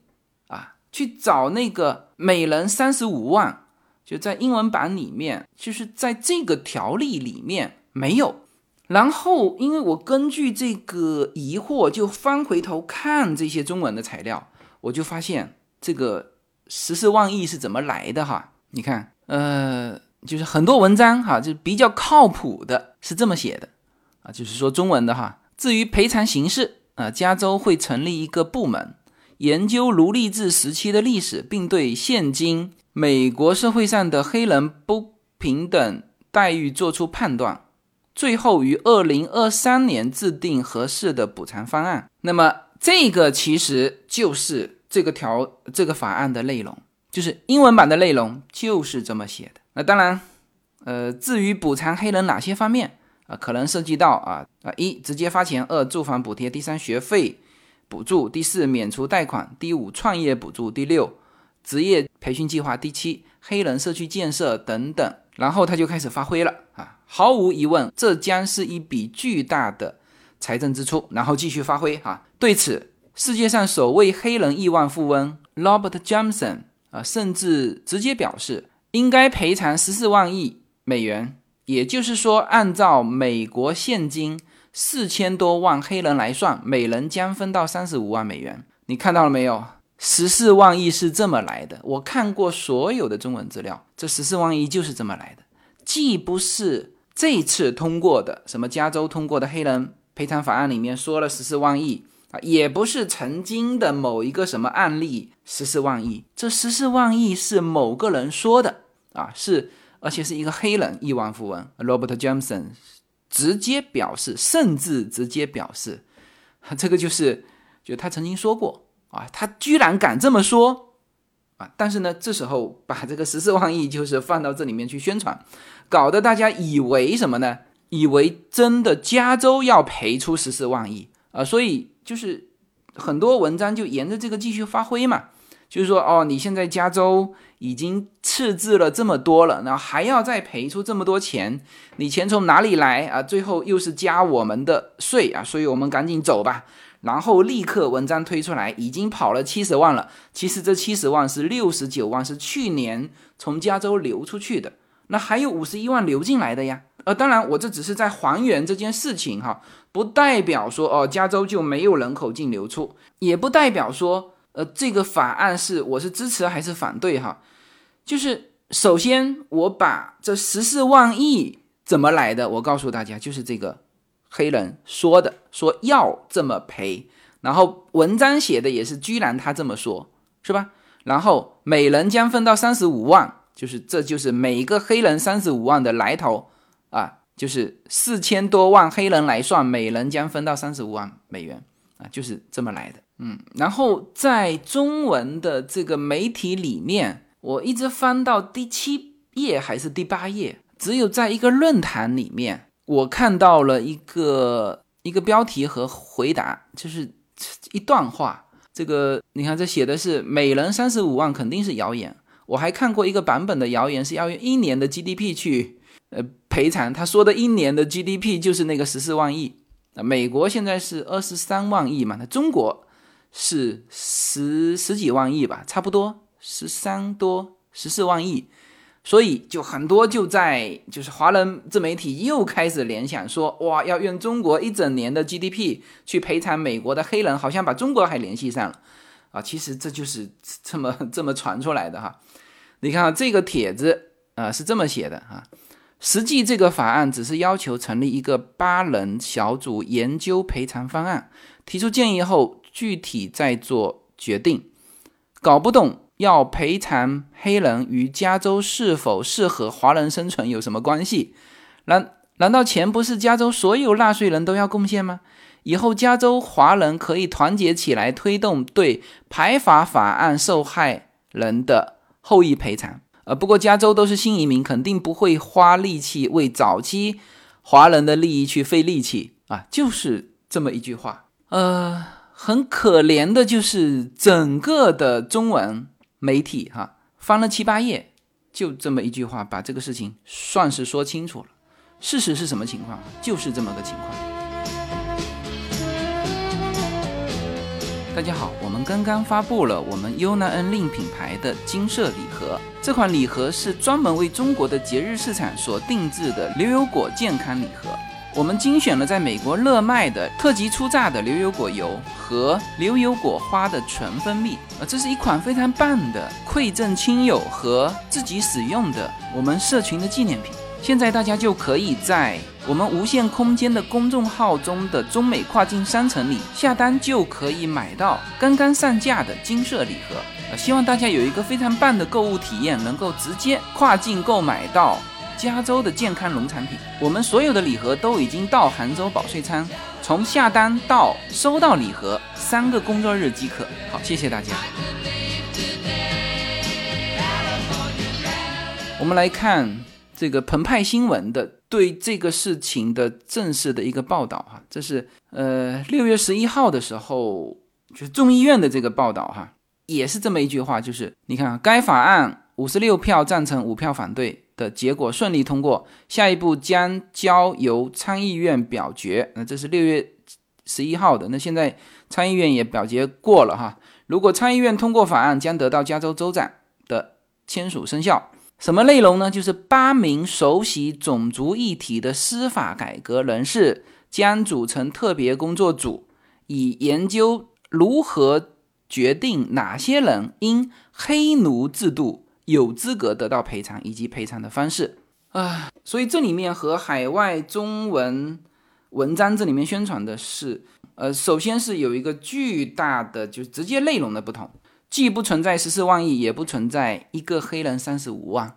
去找那个每人三十五万，就在英文版里面，就是在这个条例里面没有。然后因为我根据这个疑惑，就翻回头看这些中文的材料，我就发现这个。十四万亿是怎么来的哈？你看，呃，就是很多文章哈，就比较靠谱的，是这么写的啊，就是说中文的哈。至于赔偿形式啊，加州会成立一个部门，研究奴隶制时期的历史，并对现今美国社会上的黑人不平等待遇做出判断，最后于二零二三年制定合适的补偿方案。那么，这个其实就是这个条这个法案的内容，就是英文版的内容就是这么写的。那当然，呃，至于补偿黑人哪些方面？啊，可能涉及到啊啊一直接发钱，二住房补贴，第三学费补助，第四免除贷款，第五创业补助，第六职业培训计划，第七黑人社区建设等等。然后他就开始发挥了啊，毫无疑问，这将是一笔巨大的财政支出。然后继续发挥哈。对此，世界上首位黑人亿万富翁 Robert Johnson 啊，甚至直接表示应该赔偿十四万亿美元。也就是说，按照美国现金四千多万黑人来算，每人将分到三十五万美元。你看到了没有？十四万亿是这么来的。我看过所有的中文资料，这十四万亿就是这么来的。既不是这次通过的什么加州通过的黑人赔偿法案里面说了十四万亿啊，也不是曾经的某一个什么案例十四万亿。这十四万亿是某个人说的啊，是。而且是一个黑人亿万富翁 Robert Johnson 直接表示，甚至直接表示，这个就是，就他曾经说过啊，他居然敢这么说啊！但是呢，这时候把这个十四万亿就是放到这里面去宣传，搞得大家以为什么呢？以为真的加州要赔出十四万亿啊！所以就是很多文章就沿着这个继续发挥嘛。就是说，哦，你现在加州已经赤字了这么多了，然后还要再赔出这么多钱，你钱从哪里来啊？最后又是加我们的税啊，所以我们赶紧走吧。然后立刻文章推出来，已经跑了七十万了。其实这七十万是六十九万，是去年从加州流出去的，那还有五十一万流进来的呀。呃，当然我这只是在还原这件事情哈，不代表说哦，加州就没有人口净流出，也不代表说。呃，这个法案是我是支持还是反对哈？就是首先我把这十四万亿怎么来的，我告诉大家，就是这个黑人说的，说要这么赔，然后文章写的也是，居然他这么说，是吧？然后每人将分到三十五万，就是这就是每个黑人三十五万的来头啊，就是四千多万黑人来算，每人将分到三十五万美元啊，就是这么来的。嗯，然后在中文的这个媒体里面，我一直翻到第七页还是第八页，只有在一个论坛里面，我看到了一个一个标题和回答，就是一段话。这个你看，这写的是每人三十五万，肯定是谣言。我还看过一个版本的谣言，是要用一年的 GDP 去呃赔偿。他说的一年的 GDP 就是那个十四万亿。那美国现在是二十三万亿嘛？那中国？是十十几万亿吧，差不多十三多十四万亿，所以就很多就在就是华人自媒体又开始联想说，哇，要用中国一整年的 GDP 去赔偿美国的黑人，好像把中国还联系上了啊。其实这就是这么这么传出来的哈。你看这个帖子啊是这么写的哈，实际这个法案只是要求成立一个八人小组研究赔偿方案，提出建议后。具体再做决定，搞不懂要赔偿黑人与加州是否适合华人生存有什么关系？难难道钱不是加州所有纳税人都要贡献吗？以后加州华人可以团结起来推动对排法法案受害人的后裔赔偿。呃，不过加州都是新移民，肯定不会花力气为早期华人的利益去费力气啊，就是这么一句话。呃。很可怜的，就是整个的中文媒体哈，翻了七八页，就这么一句话，把这个事情算是说清楚了。事实是什么情况？就是这么个情况。大家好，我们刚刚发布了我们 UNN 令品牌的金色礼盒，这款礼盒是专门为中国的节日市场所定制的牛油果健康礼盒。我们精选了在美国热卖的特级初榨的牛油果油和牛油果花的纯蜂蜜，啊，这是一款非常棒的馈赠亲友和自己使用的我们社群的纪念品。现在大家就可以在我们无限空间的公众号中的中美跨境商城里下单，就可以买到刚刚上架的金色礼盒。呃，希望大家有一个非常棒的购物体验，能够直接跨境购买到加州的健康农产品。我们所有的礼盒都已经到杭州保税仓，从下单到收到礼盒三个工作日即可。好，谢谢大家。我们来看。这个澎湃新闻的对这个事情的正式的一个报道哈，这是呃六月十一号的时候，就是众议院的这个报道哈，也是这么一句话，就是你看该法案五十六票赞成五票反对的结果顺利通过，下一步将交由参议院表决。那这是六月十一号的，那现在参议院也表决过了哈，如果参议院通过法案，将得到加州州长的签署生效。什么内容呢？就是八名熟悉种族议题的司法改革人士将组成特别工作组，以研究如何决定哪些人因黑奴制度有资格得到赔偿以及赔偿的方式啊。所以这里面和海外中文文章这里面宣传的是，呃，首先是有一个巨大的就直接内容的不同。既不存在十四万亿，也不存在一个黑人三十五万。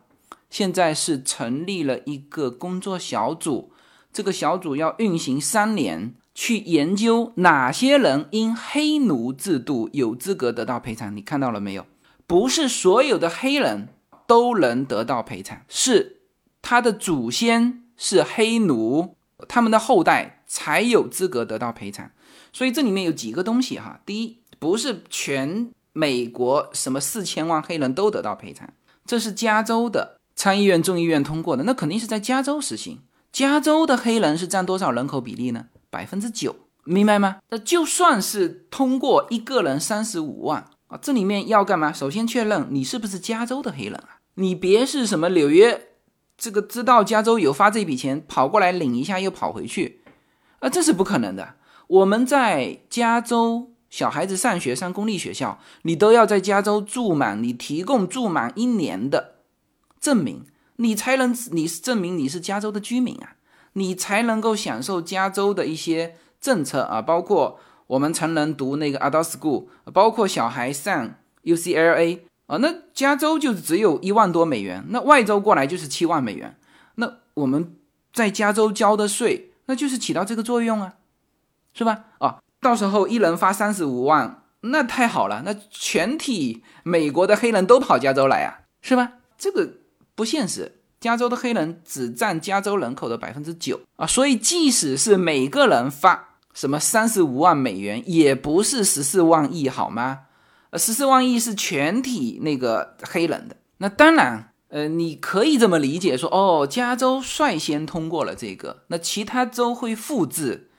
现在是成立了一个工作小组，这个小组要运行三年，去研究哪些人因黑奴制度有资格得到赔偿。你看到了没有？不是所有的黑人都能得到赔偿，是他的祖先是黑奴，他们的后代才有资格得到赔偿。所以这里面有几个东西哈，第一，不是全。美国什么四千万黑人都得到赔偿，这是加州的参议院、众议院通过的，那肯定是在加州实行。加州的黑人是占多少人口比例呢？百分之九，明白吗？那就算是通过一个人三十五万啊，这里面要干嘛？首先确认你是不是加州的黑人啊，你别是什么纽约这个知道加州有发这笔钱，跑过来领一下又跑回去，啊，这是不可能的。我们在加州。小孩子上学上公立学校，你都要在加州住满，你提供住满一年的证明，你才能你是证明你是加州的居民啊，你才能够享受加州的一些政策啊，包括我们成人读那个 adult school，包括小孩上 UCLA 啊，那加州就只有一万多美元，那外州过来就是七万美元，那我们在加州交的税，那就是起到这个作用啊，是吧？啊。到时候一人发三十五万，那太好了，那全体美国的黑人都跑加州来啊，是吧？这个不现实，加州的黑人只占加州人口的百分之九啊，所以即使是每个人发什么三十五万美元，也不是十四万亿，好吗？呃，十四万亿是全体那个黑人的。那当然，呃，你可以这么理解说，哦，加州率先通过了这个，那其他州会复制。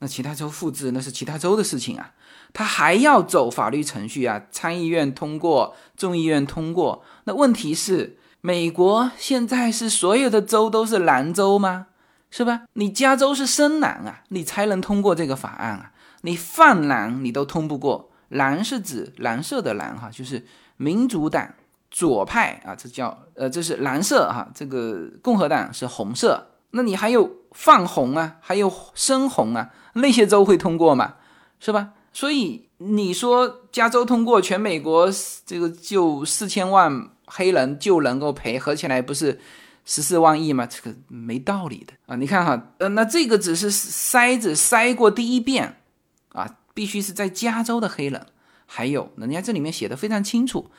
那其他州复制那是其他州的事情啊，他还要走法律程序啊，参议院通过，众议院通过。那问题是，美国现在是所有的州都是蓝州吗？是吧？你加州是深蓝啊，你才能通过这个法案啊。你泛蓝你都通不过，蓝是指蓝色的蓝哈，就是民主党左派啊，这叫呃这是蓝色哈，这个共和党是红色。那你还有泛红啊，还有深红啊。那些州会通过嘛，是吧？所以你说加州通过，全美国这个就四千万黑人就能够赔，合起来不是十四万亿吗？这个没道理的啊！你看哈，呃，那这个只是筛子筛过第一遍啊，必须是在加州的黑人。还有，人家这里面写的非常清楚，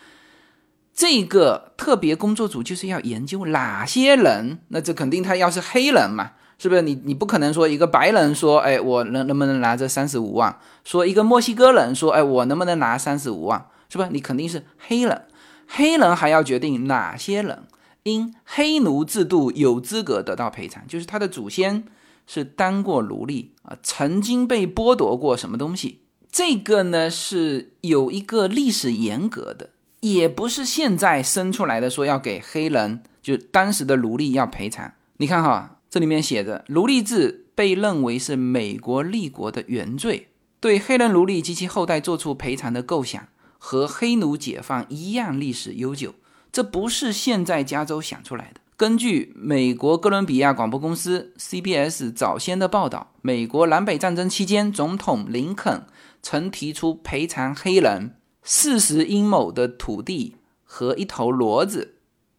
这个特别工作组就是要研究哪些人，那这肯定他要是黑人嘛。是不是你你不可能说一个白人说，哎，我能能不能拿这三十五万？说一个墨西哥人说，哎，我能不能拿三十五万？是吧？你肯定是黑人，黑人还要决定哪些人因黑奴制度有资格得到赔偿，就是他的祖先是当过奴隶啊，曾经被剥夺过什么东西？这个呢是有一个历史严格的，也不是现在生出来的说要给黑人，就当时的奴隶要赔偿。你看哈。这里面写着，奴隶制被认为是美国立国的原罪，对黑人奴隶及其后代做出赔偿的构想和黑奴解放一样历史悠久。这不是现在加州想出来的，根据美国哥伦比亚广播公司 CBS 早先的报道，美国南北战争期间，总统林肯曾提出赔偿黑人四十英亩的土地和一头骡子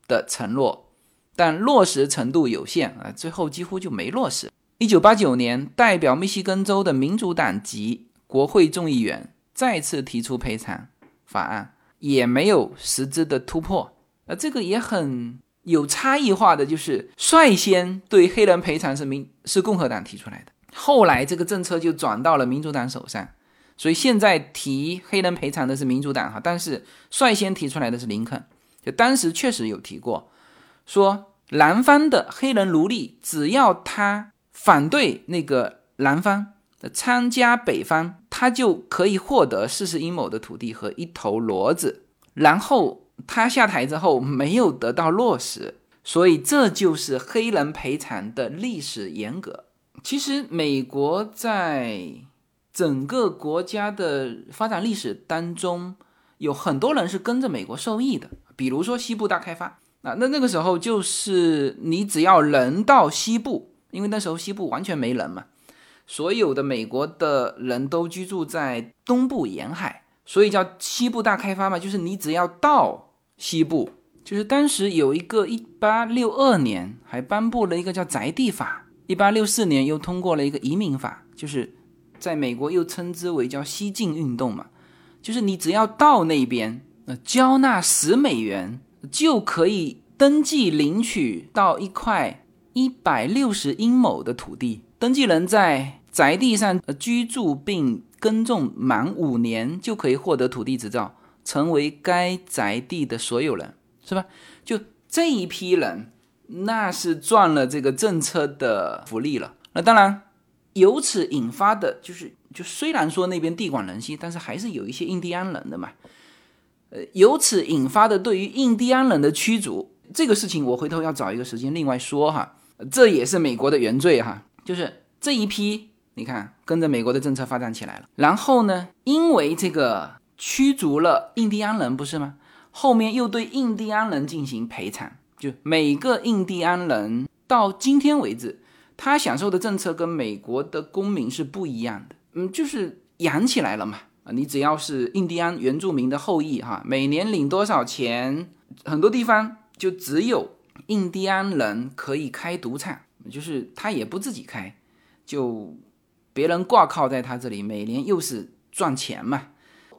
的承诺，但落实程度有限啊，最后几乎就没落实。一九八九年，代表密西根州的民主党籍国会众议员再次提出赔偿法案，也没有实质的突破。呃，这个也很。有差异化的就是率先对黑人赔偿是民是共和党提出来的，后来这个政策就转到了民主党手上，所以现在提黑人赔偿的是民主党哈，但是率先提出来的是林肯，就当时确实有提过，说南方的黑人奴隶只要他反对那个南方的参加北方，他就可以获得四十英亩的土地和一头骡子，然后。他下台之后没有得到落实，所以这就是黑人赔偿的历史严格。其实，美国在整个国家的发展历史当中，有很多人是跟着美国受益的。比如说西部大开发啊，那那个时候就是你只要人到西部，因为那时候西部完全没人嘛，所有的美国的人都居住在东部沿海，所以叫西部大开发嘛，就是你只要到。西部就是当时有一个一八六二年还颁布了一个叫宅地法，一八六四年又通过了一个移民法，就是在美国又称之为叫西进运动嘛，就是你只要到那边，呃，交纳十美元就可以登记领取到一块一百六十英亩的土地，登记人在宅地上居住并耕种满五年就可以获得土地执照。成为该宅地的所有人，是吧？就这一批人，那是赚了这个政策的福利了。那当然，由此引发的就是，就虽然说那边地广人稀，但是还是有一些印第安人的嘛。呃，由此引发的对于印第安人的驱逐这个事情，我回头要找一个时间另外说哈。这也是美国的原罪哈，就是这一批，你看跟着美国的政策发展起来了，然后呢，因为这个。驱逐了印第安人，不是吗？后面又对印第安人进行赔偿，就每个印第安人到今天为止，他享受的政策跟美国的公民是不一样的。嗯，就是养起来了嘛。啊，你只要是印第安原住民的后裔，哈，每年领多少钱？很多地方就只有印第安人可以开赌场，就是他也不自己开，就别人挂靠在他这里，每年又是赚钱嘛。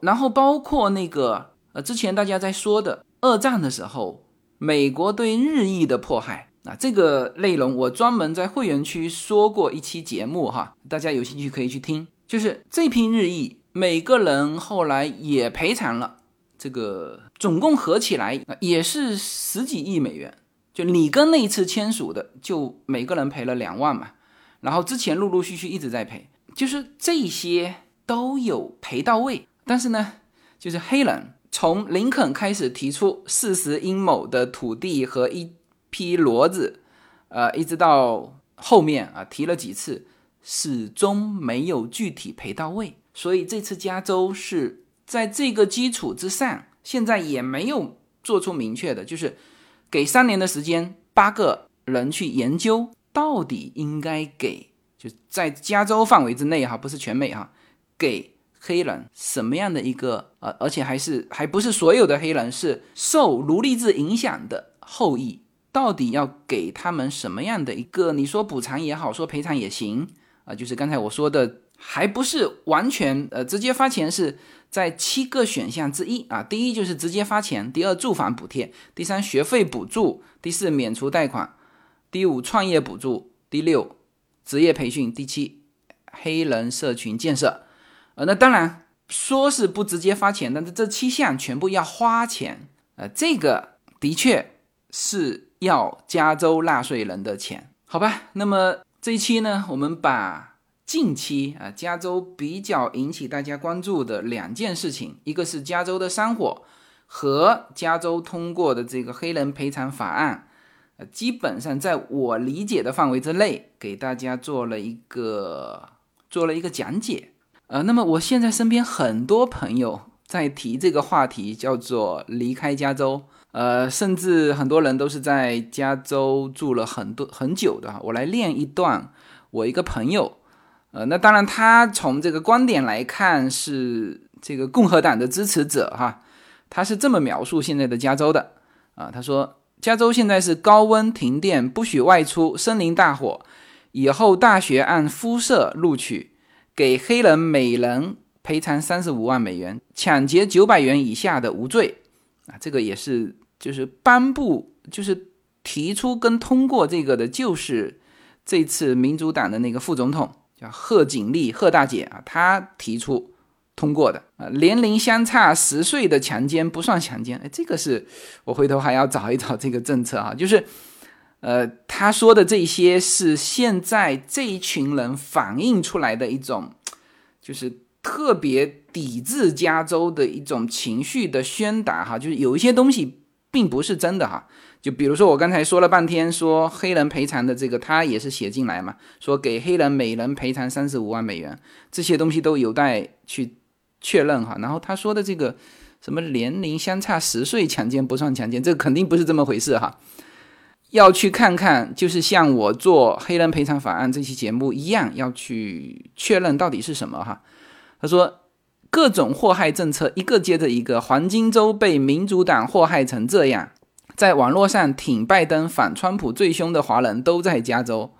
然后包括那个呃，之前大家在说的二战的时候，美国对日裔的迫害啊，这个内容我专门在会员区说过一期节目哈，大家有兴趣可以去听。就是这批日裔，每个人后来也赔偿了，这个总共合起来也是十几亿美元。就里根那一次签署的，就每个人赔了两万嘛。然后之前陆陆续续一直在赔，就是这些都有赔到位。但是呢，就是黑人从林肯开始提出四十英亩的土地和一批骡子，呃，一直到后面啊提了几次，始终没有具体赔到位。所以这次加州是在这个基础之上，现在也没有做出明确的，就是给三年的时间，八个人去研究到底应该给，就在加州范围之内哈，不是全美哈，给。黑人什么样的一个呃，而且还是还不是所有的黑人是受奴隶制影响的后裔，到底要给他们什么样的一个？你说补偿也好，说赔偿也行啊，就是刚才我说的，还不是完全呃直接发钱，是在七个选项之一啊。第一就是直接发钱，第二住房补贴，第三学费补助，第四免除贷款，第五创业补助，第六职业培训，第七黑人社群建设。呃，那当然说是不直接发钱，但是这七项全部要花钱，呃，这个的确是要加州纳税人的钱，好吧？那么这一期呢，我们把近期啊加州比较引起大家关注的两件事情，一个是加州的山火和加州通过的这个黑人赔偿法案，呃，基本上在我理解的范围之内，给大家做了一个做了一个讲解。呃，那么我现在身边很多朋友在提这个话题，叫做离开加州呃，甚至很多人都是在加州住了很多很久的。我来练一段，我一个朋友，呃，那当然他从这个观点来看是这个共和党的支持者哈，他是这么描述现在的加州的啊，他说加州现在是高温停电，不许外出，森林大火，以后大学按肤色录取。给黑人每人赔偿三十五万美元，抢劫九百元以下的无罪啊！这个也是，就是颁布，就是提出跟通过这个的，就是这次民主党的那个副总统叫贺锦丽，贺大姐啊，她提出通过的啊。年龄相差十岁的强奸不算强奸，哎，这个是我回头还要找一找这个政策啊，就是。呃，他说的这些是现在这一群人反映出来的一种，就是特别抵制加州的一种情绪的宣达哈，就是有一些东西并不是真的哈，就比如说我刚才说了半天，说黑人赔偿的这个，他也是写进来嘛，说给黑人每人赔偿三十五万美元，这些东西都有待去确认哈。然后他说的这个什么年龄相差十岁强奸不算强奸，这肯定不是这么回事哈。要去看看，就是像我做黑人赔偿法案这期节目一样，要去确认到底是什么哈。他说，各种祸害政策一个接着一个，黄金周被民主党祸害成这样，在网络上挺拜登、反川普最凶的华人都在加州。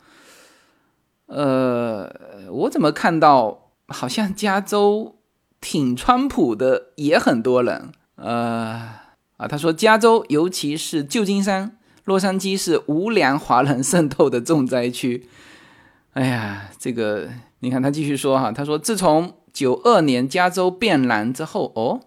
呃，我怎么看到好像加州挺川普的也很多人？呃，啊，他说加州尤其是旧金山。洛杉矶是无良华人渗透的重灾区。哎呀，这个你看他继续说哈，他说自从九二年加州变蓝之后，哦，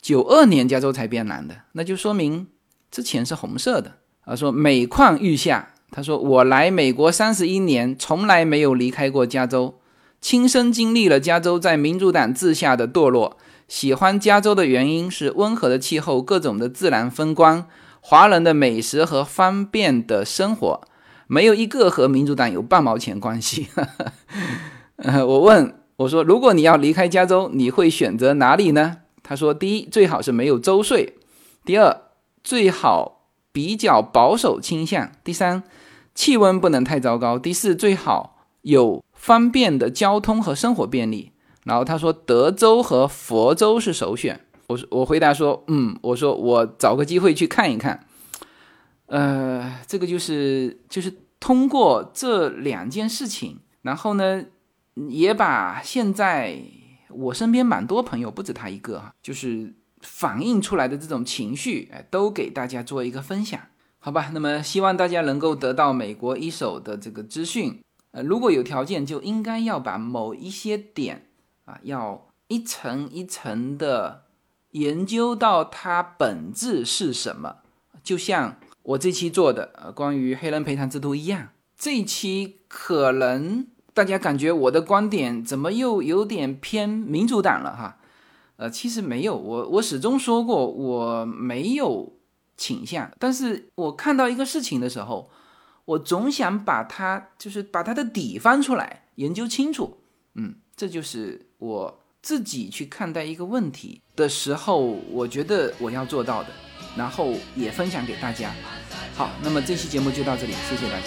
九二年加州才变蓝的，那就说明之前是红色的。他说每况愈下。他说我来美国三十一年，从来没有离开过加州，亲身经历了加州在民主党治下的堕落。喜欢加州的原因是温和的气候，各种的自然风光。华人的美食和方便的生活，没有一个和民主党有半毛钱关系。呃，我问我说，如果你要离开加州，你会选择哪里呢？他说，第一，最好是没有州税；第二，最好比较保守倾向；第三，气温不能太糟糕；第四，最好有方便的交通和生活便利。然后他说，德州和佛州是首选。我我回答说，嗯，我说我找个机会去看一看，呃，这个就是就是通过这两件事情，然后呢，也把现在我身边蛮多朋友，不止他一个，就是反映出来的这种情绪，哎，都给大家做一个分享，好吧？那么希望大家能够得到美国一手的这个资讯，呃，如果有条件，就应该要把某一些点啊，要一层一层的。研究到它本质是什么，就像我这期做的呃关于黑人赔偿制度一样，这一期可能大家感觉我的观点怎么又有点偏民主党了哈，呃其实没有，我我始终说过我没有倾向，但是我看到一个事情的时候，我总想把它就是把它的底翻出来研究清楚，嗯，这就是我。自己去看待一个问题的时候，我觉得我要做到的，然后也分享给大家。好，那么这期节目就到这里，谢谢大家。